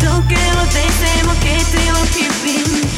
Don't care what they say, I'm okay, what